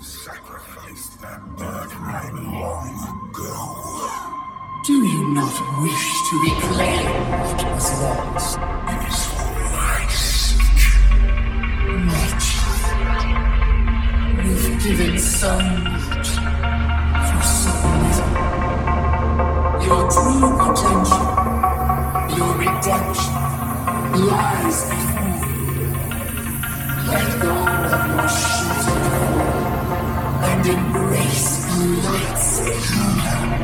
sacrificed that birthright long ago. Do you not wish to reclaim what was lost? It is for my sake. Wretched. You've given so much for so little. Your true potential, your redemption, lies embrace the light's.